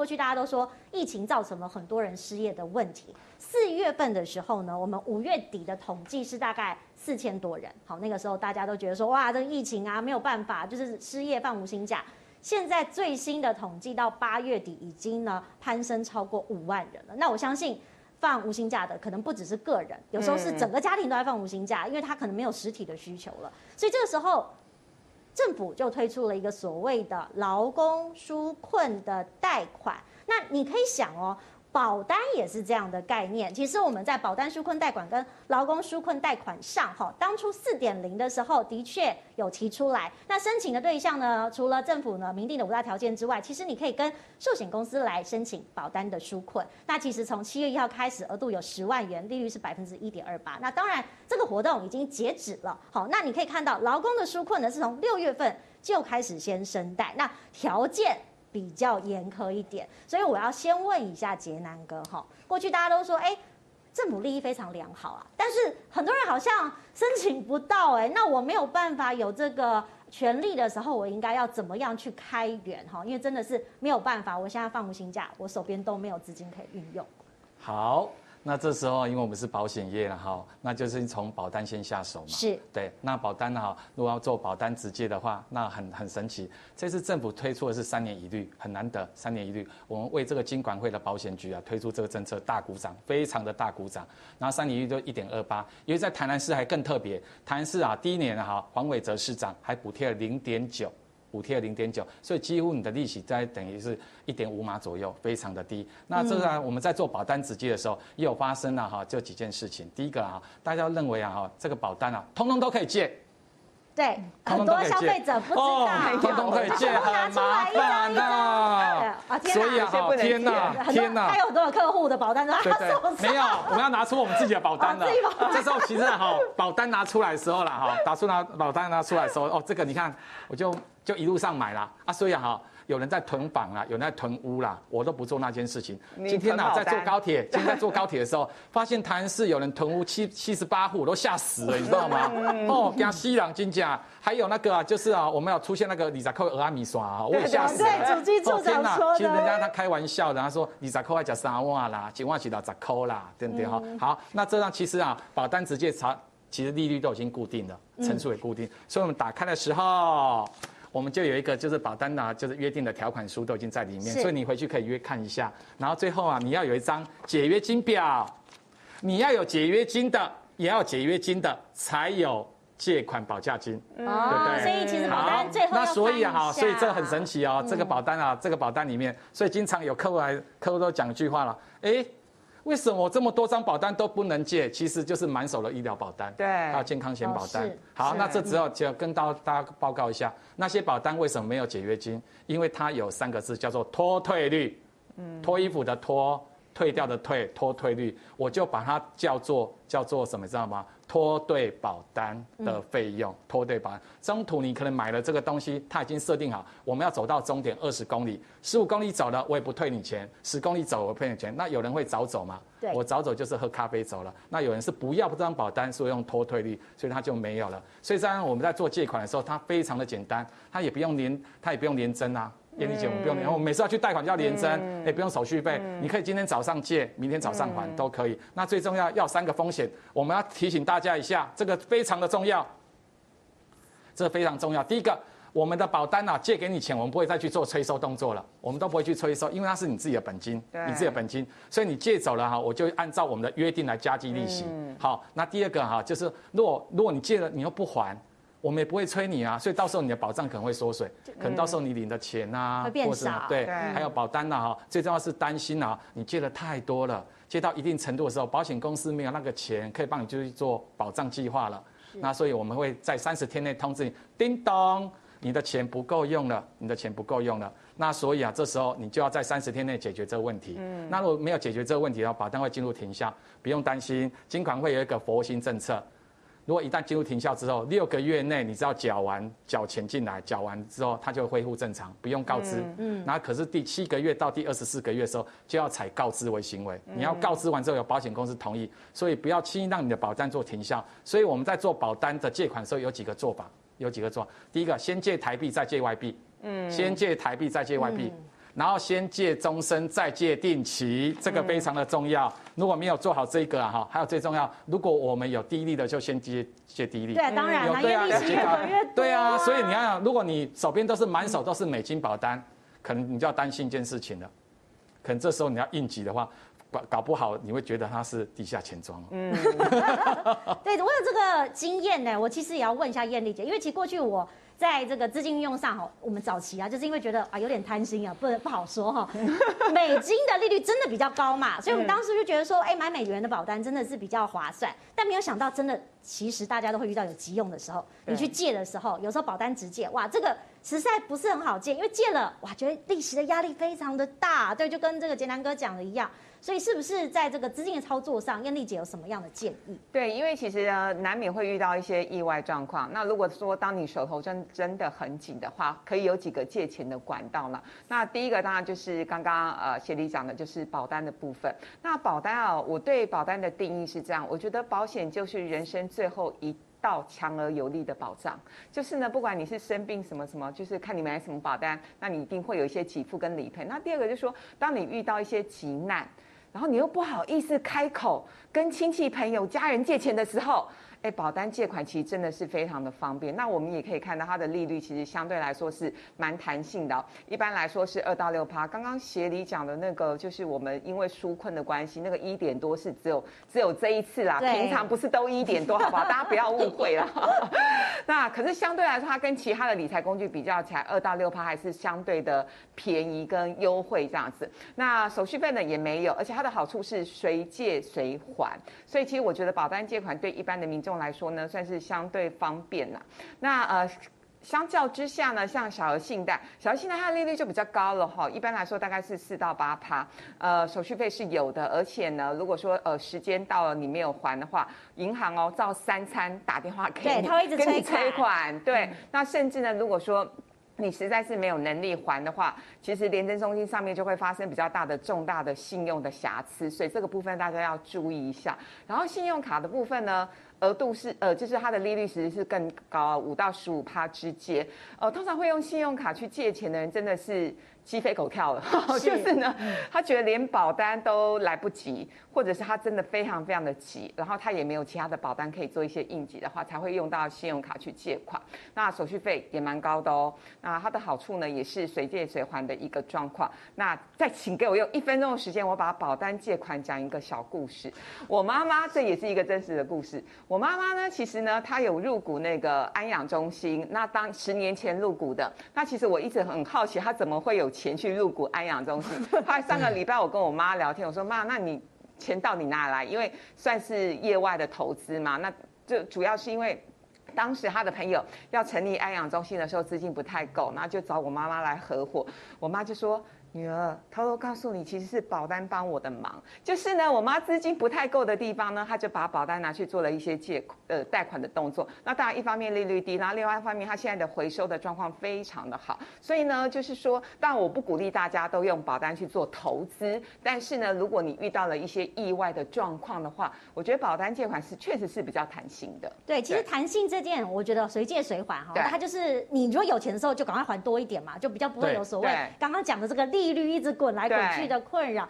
过去大家都说疫情造成了很多人失业的问题。四月份的时候呢，我们五月底的统计是大概四千多人。好，那个时候大家都觉得说，哇，这个疫情啊没有办法，就是失业放无薪假。现在最新的统计到八月底已经呢攀升超过五万人了。那我相信放无薪假的可能不只是个人，有时候是整个家庭都在放无薪假，因为他可能没有实体的需求了。所以这个时候，政府就推出了一个所谓的劳工纾困的贷款。那你可以想哦。保单也是这样的概念。其实我们在保单纾困贷款跟劳工纾困贷款上，哈，当初四点零的时候的确有提出来。那申请的对象呢，除了政府呢明定的五大条件之外，其实你可以跟寿险公司来申请保单的纾困。那其实从七月一号开始，额度有十万元，利率是百分之一点二八。那当然这个活动已经截止了。好，那你可以看到劳工的纾困呢是从六月份就开始先申贷，那条件。比较严苛一点，所以我要先问一下杰南哥哈。过去大家都说，哎，政府利益非常良好啊，但是很多人好像申请不到，哎，那我没有办法有这个权利的时候，我应该要怎么样去开源哈？因为真的是没有办法，我现在放无薪假，我手边都没有资金可以运用。好。那这时候，因为我们是保险业了哈，那就是从保单先下手嘛。是。对，那保单哈，如果要做保单直接的话，那很很神奇。这次政府推出的是三年一律，很难得，三年一律。我们为这个金管会的保险局啊推出这个政策大鼓掌，非常的大鼓掌。然后三年一律就一点二八，因为在台南市还更特别，台南市啊第一年哈黄伟哲市长还补贴了零点九。补贴零点九，所以几乎你的利息在等于是一点五码左右，非常的低。那这个、啊、我们在做保单直接的时候，也有发生了哈，就几件事情。第一个啊，大家认为啊哈，这个保单啊，通通都可以借。对，很多消费者不知道，天、通通可以借，很麻烦的。所以啊，哈，天哪，天哪，还有很多客户的保单他对对，没有，我们要拿出我们自己的保单了。这时候其实哈，保单拿出来的时候了哈，打出拿保单拿出来的时候，哦，这个你看，我就就一路上买了啊，所以哈。有人在囤房啦，有人在囤屋啦，我都不做那件事情。今天呢、啊，在坐高铁，今天在坐高铁的时候，发现台南市有人囤屋七七十八户，我都吓死了，你知道吗？哦，跟西朗金甲，还有那个啊，就是啊，我们有出现那个李扎扣俄阿米刷啊，我也吓死了。对，主机处长说的。其实人家他开玩笑的，他说李扎扣还讲三万啦，几万起到十扣啦，对不对哈？好，那这样其实啊，保单直接查，其实利率都已经固定了，成数也固定，所以我们打开的时候。我们就有一个就是保单啊，就是约定的条款书都已经在里面，所以你回去可以约看一下。然后最后啊，你要有一张解约金表，你要有解约金的，也要解约金的才有借款保价金，对不对？所以其实保单最后那所以啊哈，所以这很神奇哦，这个保单啊，这个保单里面，所以经常有客户来，客户都讲一句话了，哎。为什么我这么多张保单都不能借？其实就是满手的医疗保单，对，还有健康险保单。好，那这只要就要跟到大家报告一下，那些保单为什么没有解约金？因为它有三个字叫做脱退率，嗯，脱衣服的脱，退掉的退，脱退率，我就把它叫做叫做什么，知道吗？脱对保单的费用，拖对保单，中途你可能买了这个东西，它已经设定好，我们要走到终点二十公里，十五公里走了，我也不退你钱；十公里走，我退你钱。那有人会早走吗？对，我早走就是喝咖啡走了。那有人是不要这张保单，所以用拖退率，所以他就没有了。所以这样我们在做借款的时候，它非常的简单，它也不用连，它也不用连征啊。验利险我们不用，然后我们每次要去贷款就要联征，也不用手续费。你可以今天早上借，明天早上还都可以。那最重要要三个风险，我们要提醒大家一下，这个非常的重要，这个非常重要。第一个，我们的保单啊，借给你钱，我们不会再去做催收动作了，我们都不会去催收，因为它是你自己的本金，你自己的本金，所以你借走了哈，我就按照我们的约定来加计利息。好，那第二个哈，就是如果如果你借了你又不还。我们也不会催你啊，所以到时候你的保障可能会缩水，可能到时候你领的钱啊，会变少，对，还有保单呐哈，最重要是担心啊，你借的太多了，借到一定程度的时候，保险公司没有那个钱可以帮你去做保障计划了，那所以我们会在三十天内通知你，叮咚，你的钱不够用了，你的钱不够用了，那所以啊，这时候你就要在三十天内解决这个问题，嗯，那如果没有解决这个问题的话，保单会进入停效，不用担心，金管会有一个佛心政策。如果一旦进入停效之后，六个月内你只要缴完缴钱进来，缴完之后它就恢复正常，不用告知。嗯，然后可是第七个月到第二十四个月的时候就要采告知为行为，你要告知完之后有保险公司同意，所以不要轻易让你的保单做停效。所以我们在做保单的借款的时候有几个做法，有几个做法。第一个，先借台币再借外币，嗯，先借台币再借外币。然后先借终身，再借定期，这个非常的重要。如果没有做好这个啊哈，还有最重要，如果我们有低利的，就先借借低利。对，当然了，越利息越滚越多。对啊，所以你要，如果你手边都是满手都是美金保单，可能你就要担心一件事情了，可能这时候你要应急的话。搞搞不好你会觉得它是地下钱庄。嗯，对，我有这个经验呢。我其实也要问一下艳丽姐，因为其实过去我在这个资金运用上哈，我们早期啊，就是因为觉得啊有点贪心啊，不不好说哈。美金的利率真的比较高嘛，所以我们当时就觉得说，哎，买美元的保单真的是比较划算。但没有想到，真的其实大家都会遇到有急用的时候，你去借的时候，有时候保单直借，哇，这个实在不是很好借，因为借了哇，觉得利息的压力非常的大。对，就跟这个杰南哥讲的一样。所以是不是在这个资金的操作上，燕丽姐有什么样的建议？对，因为其实呢，难免会遇到一些意外状况。那如果说当你手头真真的很紧的话，可以有几个借钱的管道了。那第一个当然就是刚刚呃协理讲的，就是保单的部分。那保单啊，我对保单的定义是这样，我觉得保险就是人生最后一到强而有力的保障。就是呢，不管你是生病什么什么，就是看你买什么保单，那你一定会有一些给付跟理赔。那第二个就是说，当你遇到一些急难。然后你又不好意思开口跟亲戚朋友家人借钱的时候。哎，保单借款其实真的是非常的方便。那我们也可以看到它的利率其实相对来说是蛮弹性的哦。一般来说是二到六趴。刚刚协理讲的那个，就是我们因为纾困的关系，那个一点多是只有只有这一次啦，平常不是都一点多，好不好？大家不要误会了。那可是相对来说，它跟其他的理财工具比较起来，二到六趴还是相对的便宜跟优惠这样子。那手续费呢也没有，而且它的好处是随借随还。所以其实我觉得保单借款对一般的民众。来说呢，算是相对方便啦。那呃，相较之下呢，像小额信贷，小额信贷它的利率就比较高了哈。一般来说大概是四到八趴，呃，手续费是有的。而且呢，如果说呃时间到了你没有还的话，银行哦照三餐打电话给你，他会一直催催款。对，嗯、那甚至呢，如果说你实在是没有能力还的话，其实廉政中心上面就会发生比较大的重大的信用的瑕疵，所以这个部分大家要注意一下。然后信用卡的部分呢？额度是呃，就是它的利率其实是更高，五到十五趴之间。呃，通常会用信用卡去借钱的人，真的是。鸡飞狗跳了，就是呢，他觉得连保单都来不及，或者是他真的非常非常的急，然后他也没有其他的保单可以做一些应急的话，才会用到信用卡去借款。那手续费也蛮高的哦。那它的好处呢，也是随借随还的一个状况。那再请给我用一分钟的时间，我把保单借款讲一个小故事。我妈妈这也是一个真实的故事。我妈妈呢，其实呢，她有入股那个安养中心，那当十年前入股的。那其实我一直很好奇，她怎么会有。钱去入股安养中心。后来上个礼拜我跟我妈聊天，我说妈，那你钱到底哪来？因为算是业外的投资嘛。那就主要是因为当时他的朋友要成立安养中心的时候资金不太够，然后就找我妈妈来合伙。我妈就说。女儿偷偷告诉你，其实是保单帮我的忙。就是呢，我妈资金不太够的地方呢，她就把保单拿去做了一些借呃贷款的动作。那当然，一方面利率低，然后另外一方面，她现在的回收的状况非常的好。所以呢，就是说，当然我不鼓励大家都用保单去做投资，但是呢，如果你遇到了一些意外的状况的话，我觉得保单借款是确实是比较弹性的。对，其实弹性这件，我觉得随借随还哈，它就是你如果有钱的时候就赶快还多一点嘛，就比较不会有所谓刚刚讲的这个利。利率一直滚来滚去的困扰，